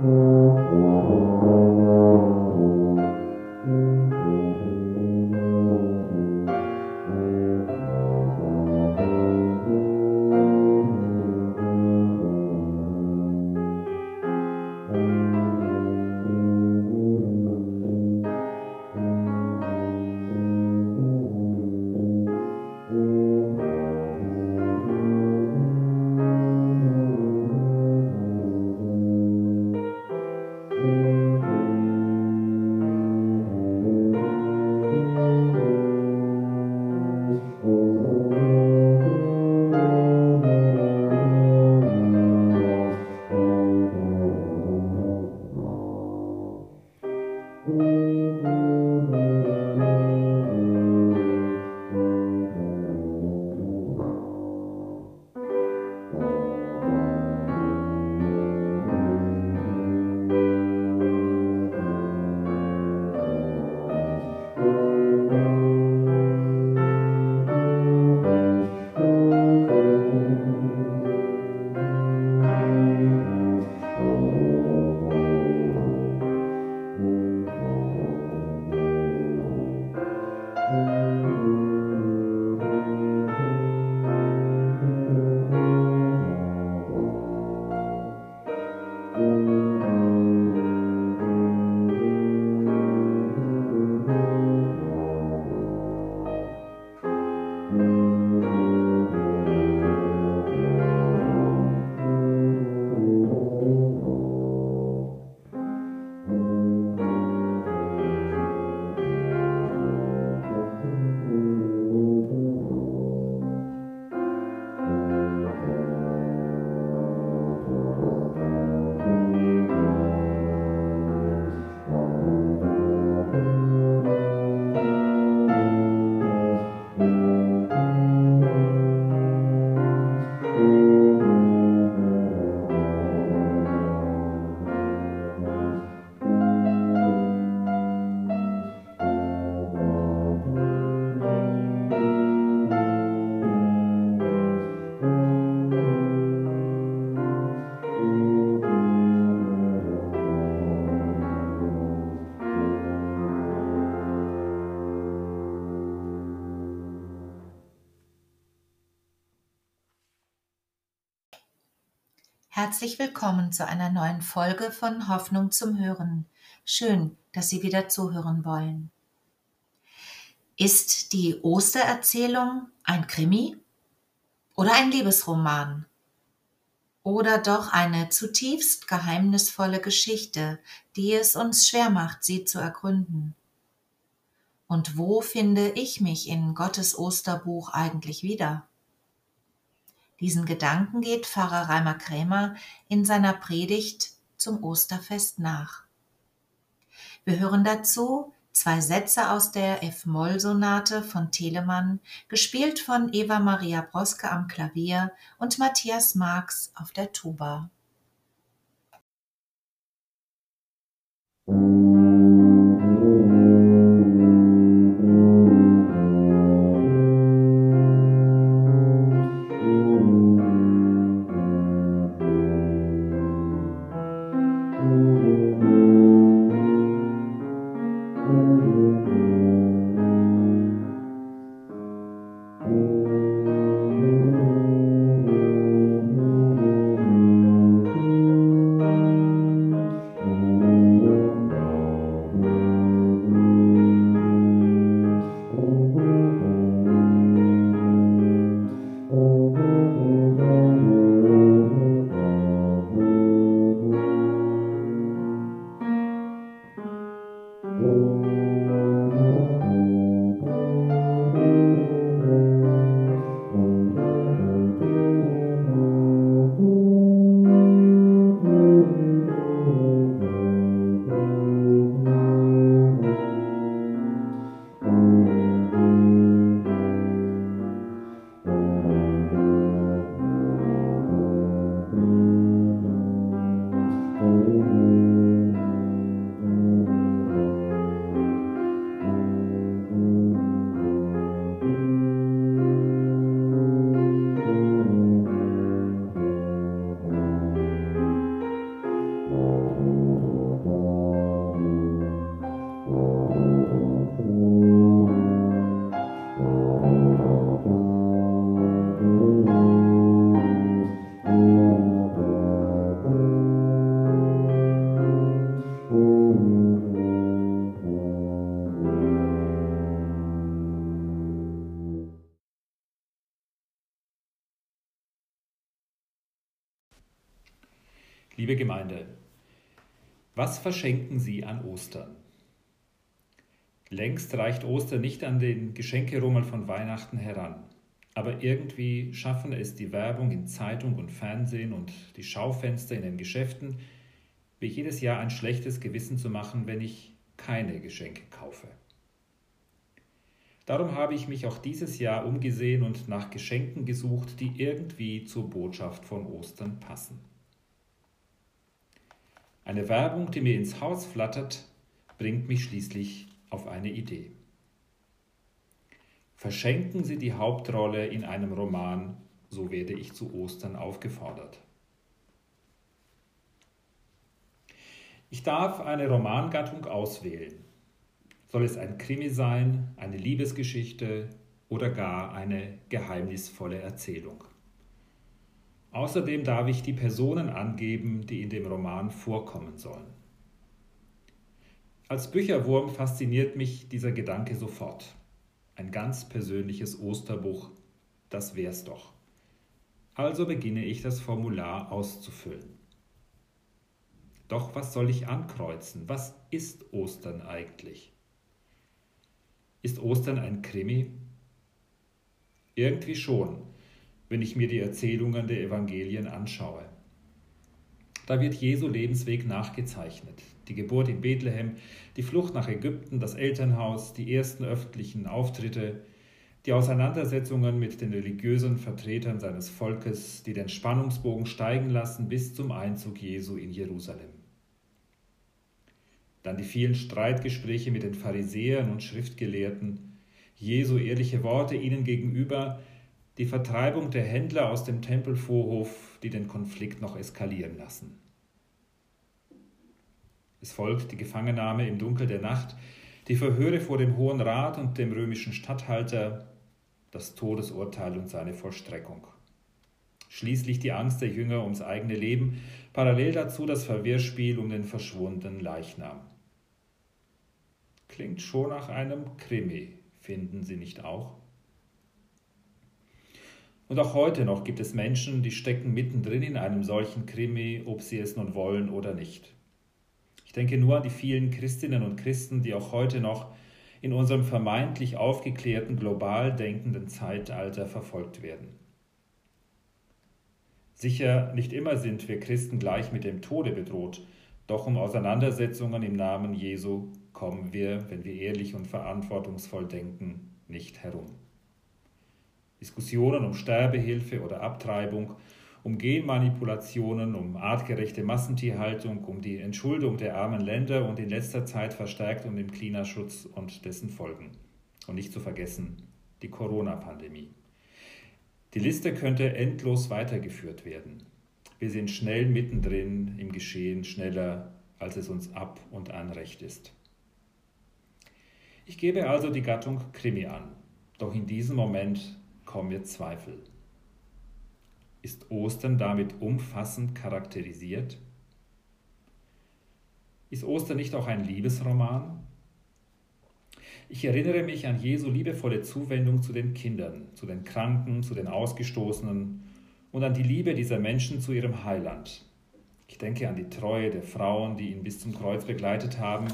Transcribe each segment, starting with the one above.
Thank you. Herzlich willkommen zu einer neuen Folge von Hoffnung zum Hören. Schön, dass Sie wieder zuhören wollen. Ist die Ostererzählung ein Krimi oder ein Liebesroman? Oder doch eine zutiefst geheimnisvolle Geschichte, die es uns schwer macht, sie zu ergründen? Und wo finde ich mich in Gottes Osterbuch eigentlich wieder? Diesen Gedanken geht Pfarrer Reimer Krämer in seiner Predigt zum Osterfest nach. Wir hören dazu zwei Sätze aus der F-Moll-Sonate von Telemann, gespielt von Eva Maria Broske am Klavier und Matthias Marx auf der Tuba. Liebe Gemeinde, was verschenken Sie an Ostern? Längst reicht Ostern nicht an den Geschenkerummel von Weihnachten heran. Aber irgendwie schaffen es die Werbung in Zeitung und Fernsehen und die Schaufenster in den Geschäften, wie jedes Jahr ein schlechtes Gewissen zu machen, wenn ich keine Geschenke kaufe. Darum habe ich mich auch dieses Jahr umgesehen und nach Geschenken gesucht, die irgendwie zur Botschaft von Ostern passen. Eine Werbung, die mir ins Haus flattert, bringt mich schließlich auf eine Idee. Verschenken Sie die Hauptrolle in einem Roman, so werde ich zu Ostern aufgefordert. Ich darf eine Romangattung auswählen. Soll es ein Krimi sein, eine Liebesgeschichte oder gar eine geheimnisvolle Erzählung? Außerdem darf ich die Personen angeben, die in dem Roman vorkommen sollen. Als Bücherwurm fasziniert mich dieser Gedanke sofort. Ein ganz persönliches Osterbuch, das wär's doch. Also beginne ich das Formular auszufüllen. Doch was soll ich ankreuzen? Was ist Ostern eigentlich? Ist Ostern ein Krimi? Irgendwie schon wenn ich mir die Erzählungen der Evangelien anschaue. Da wird Jesu Lebensweg nachgezeichnet. Die Geburt in Bethlehem, die Flucht nach Ägypten, das Elternhaus, die ersten öffentlichen Auftritte, die Auseinandersetzungen mit den religiösen Vertretern seines Volkes, die den Spannungsbogen steigen lassen bis zum Einzug Jesu in Jerusalem. Dann die vielen Streitgespräche mit den Pharisäern und Schriftgelehrten, Jesu ehrliche Worte ihnen gegenüber, die Vertreibung der Händler aus dem Tempelvorhof, die den Konflikt noch eskalieren lassen. Es folgt die Gefangennahme im Dunkel der Nacht, die Verhöre vor dem Hohen Rat und dem römischen Statthalter, das Todesurteil und seine Vollstreckung. Schließlich die Angst der Jünger ums eigene Leben, parallel dazu das Verwirrspiel um den verschwundenen Leichnam. Klingt schon nach einem Krimi, finden Sie nicht auch? Und auch heute noch gibt es Menschen, die stecken mittendrin in einem solchen Krimi, ob sie es nun wollen oder nicht. Ich denke nur an die vielen Christinnen und Christen, die auch heute noch in unserem vermeintlich aufgeklärten, global denkenden Zeitalter verfolgt werden. Sicher, nicht immer sind wir Christen gleich mit dem Tode bedroht, doch um Auseinandersetzungen im Namen Jesu kommen wir, wenn wir ehrlich und verantwortungsvoll denken, nicht herum. Diskussionen um Sterbehilfe oder Abtreibung, um Genmanipulationen, um artgerechte Massentierhaltung, um die Entschuldung der armen Länder und in letzter Zeit verstärkt um den Klimaschutz und dessen Folgen. Und nicht zu vergessen die Corona-Pandemie. Die Liste könnte endlos weitergeführt werden. Wir sind schnell mittendrin im Geschehen, schneller, als es uns ab und an recht ist. Ich gebe also die Gattung Krimi an, doch in diesem Moment kommen mir Zweifel. Ist Ostern damit umfassend charakterisiert? Ist Ostern nicht auch ein Liebesroman? Ich erinnere mich an Jesu liebevolle Zuwendung zu den Kindern, zu den Kranken, zu den Ausgestoßenen und an die Liebe dieser Menschen zu ihrem Heiland. Ich denke an die Treue der Frauen, die ihn bis zum Kreuz begleitet haben,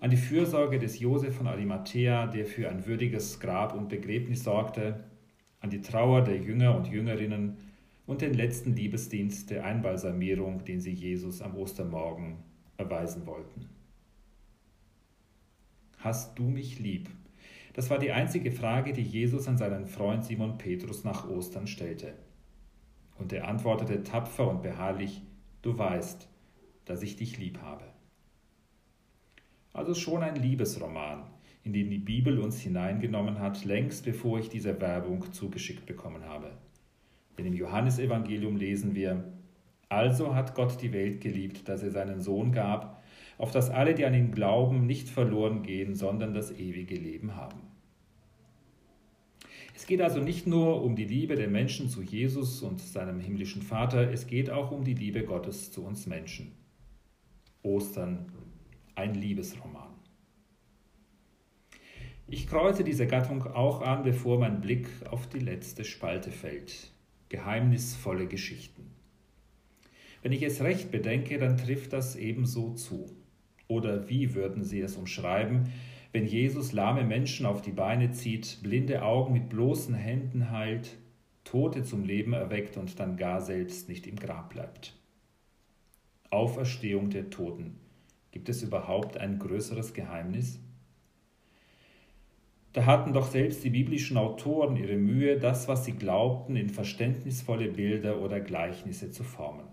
an die Fürsorge des Josef von Arimathea, der für ein würdiges Grab und Begräbnis sorgte, an die Trauer der Jünger und Jüngerinnen und den letzten Liebesdienst der Einbalsamierung, den sie Jesus am Ostermorgen erweisen wollten. Hast du mich lieb? Das war die einzige Frage, die Jesus an seinen Freund Simon Petrus nach Ostern stellte. Und er antwortete tapfer und beharrlich, du weißt, dass ich dich lieb habe. Also schon ein Liebesroman, in den die Bibel uns hineingenommen hat, längst bevor ich diese Werbung zugeschickt bekommen habe. Denn im Johannesevangelium lesen wir, also hat Gott die Welt geliebt, dass er seinen Sohn gab, auf dass alle, die an ihn glauben, nicht verloren gehen, sondern das ewige Leben haben. Es geht also nicht nur um die Liebe der Menschen zu Jesus und seinem himmlischen Vater, es geht auch um die Liebe Gottes zu uns Menschen. Ostern, ein Liebesroman. Ich kreuze diese Gattung auch an, bevor mein Blick auf die letzte Spalte fällt. Geheimnisvolle Geschichten. Wenn ich es recht bedenke, dann trifft das ebenso zu. Oder wie würden Sie es umschreiben, wenn Jesus lahme Menschen auf die Beine zieht, blinde Augen mit bloßen Händen heilt, Tote zum Leben erweckt und dann gar selbst nicht im Grab bleibt? Auferstehung der Toten. Gibt es überhaupt ein größeres Geheimnis? Da hatten doch selbst die biblischen Autoren ihre Mühe, das, was sie glaubten, in verständnisvolle Bilder oder Gleichnisse zu formen.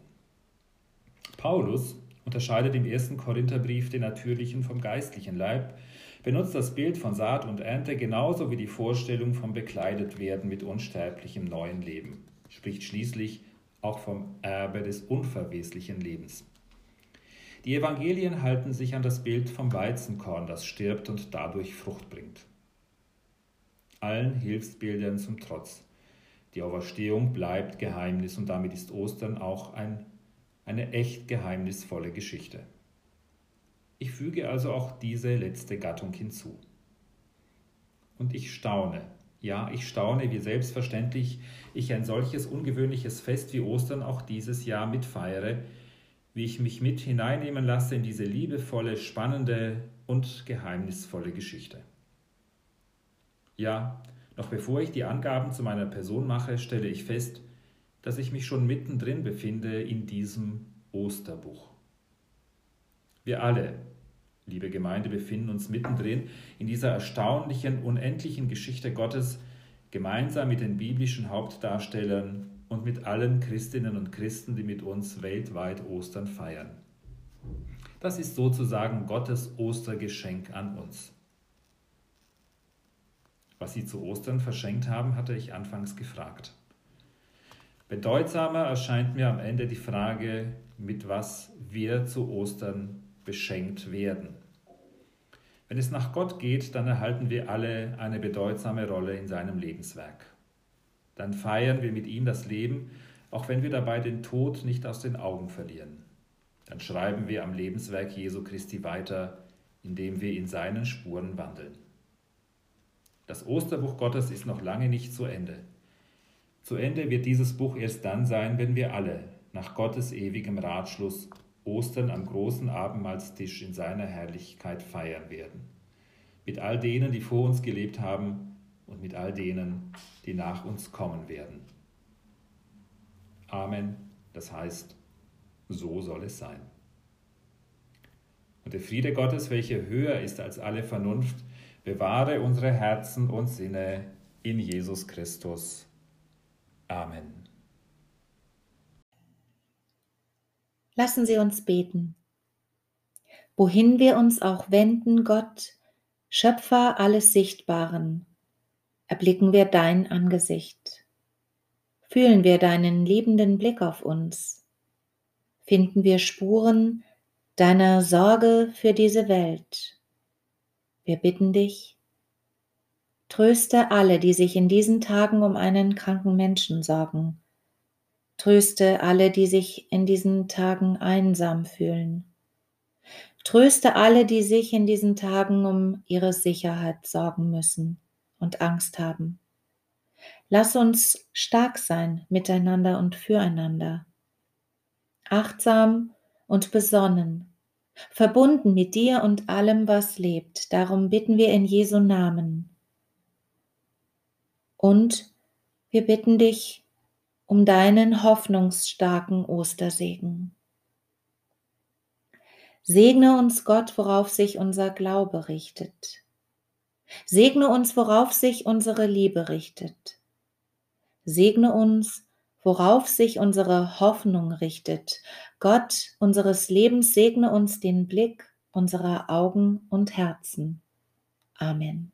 Paulus unterscheidet im ersten Korintherbrief den natürlichen vom geistlichen Leib, benutzt das Bild von Saat und Ernte genauso wie die Vorstellung vom Bekleidetwerden mit unsterblichem neuen Leben, spricht schließlich auch vom Erbe des unverweslichen Lebens. Die Evangelien halten sich an das Bild vom Weizenkorn, das stirbt und dadurch Frucht bringt. Allen Hilfsbildern zum Trotz. Die Auferstehung bleibt Geheimnis und damit ist Ostern auch ein, eine echt geheimnisvolle Geschichte. Ich füge also auch diese letzte Gattung hinzu. Und ich staune, ja, ich staune, wie selbstverständlich ich ein solches ungewöhnliches Fest wie Ostern auch dieses Jahr mitfeiere, wie ich mich mit hineinnehmen lasse in diese liebevolle, spannende und geheimnisvolle Geschichte. Ja, noch bevor ich die Angaben zu meiner Person mache, stelle ich fest, dass ich mich schon mittendrin befinde in diesem Osterbuch. Wir alle, liebe Gemeinde, befinden uns mittendrin in dieser erstaunlichen, unendlichen Geschichte Gottes, gemeinsam mit den biblischen Hauptdarstellern und mit allen Christinnen und Christen, die mit uns weltweit Ostern feiern. Das ist sozusagen Gottes Ostergeschenk an uns. Was sie zu Ostern verschenkt haben, hatte ich anfangs gefragt. Bedeutsamer erscheint mir am Ende die Frage, mit was wir zu Ostern beschenkt werden. Wenn es nach Gott geht, dann erhalten wir alle eine bedeutsame Rolle in seinem Lebenswerk. Dann feiern wir mit ihm das Leben, auch wenn wir dabei den Tod nicht aus den Augen verlieren. Dann schreiben wir am Lebenswerk Jesu Christi weiter, indem wir in seinen Spuren wandeln. Das Osterbuch Gottes ist noch lange nicht zu Ende. Zu Ende wird dieses Buch erst dann sein, wenn wir alle, nach Gottes ewigem Ratschluss, Ostern am großen Abendmahlstisch in seiner Herrlichkeit feiern werden. Mit all denen, die vor uns gelebt haben und mit all denen, die nach uns kommen werden. Amen, das heißt, so soll es sein. Und der Friede Gottes, welcher höher ist als alle Vernunft, bewahre unsere Herzen und Sinne in Jesus Christus. Amen. Lassen Sie uns beten. Wohin wir uns auch wenden, Gott, Schöpfer alles Sichtbaren, erblicken wir dein Angesicht. Fühlen wir deinen liebenden Blick auf uns. Finden wir Spuren deiner Sorge für diese Welt wir bitten dich, tröste alle, die sich in diesen Tagen um einen kranken Menschen sorgen. Tröste alle, die sich in diesen Tagen einsam fühlen. Tröste alle, die sich in diesen Tagen um ihre Sicherheit sorgen müssen und Angst haben. Lass uns stark sein miteinander und füreinander, achtsam und besonnen verbunden mit dir und allem, was lebt. Darum bitten wir in Jesu Namen. Und wir bitten dich um deinen hoffnungsstarken Ostersegen. Segne uns Gott, worauf sich unser Glaube richtet. Segne uns, worauf sich unsere Liebe richtet. Segne uns, worauf sich unsere Hoffnung richtet. Gott unseres Lebens segne uns den Blick unserer Augen und Herzen. Amen.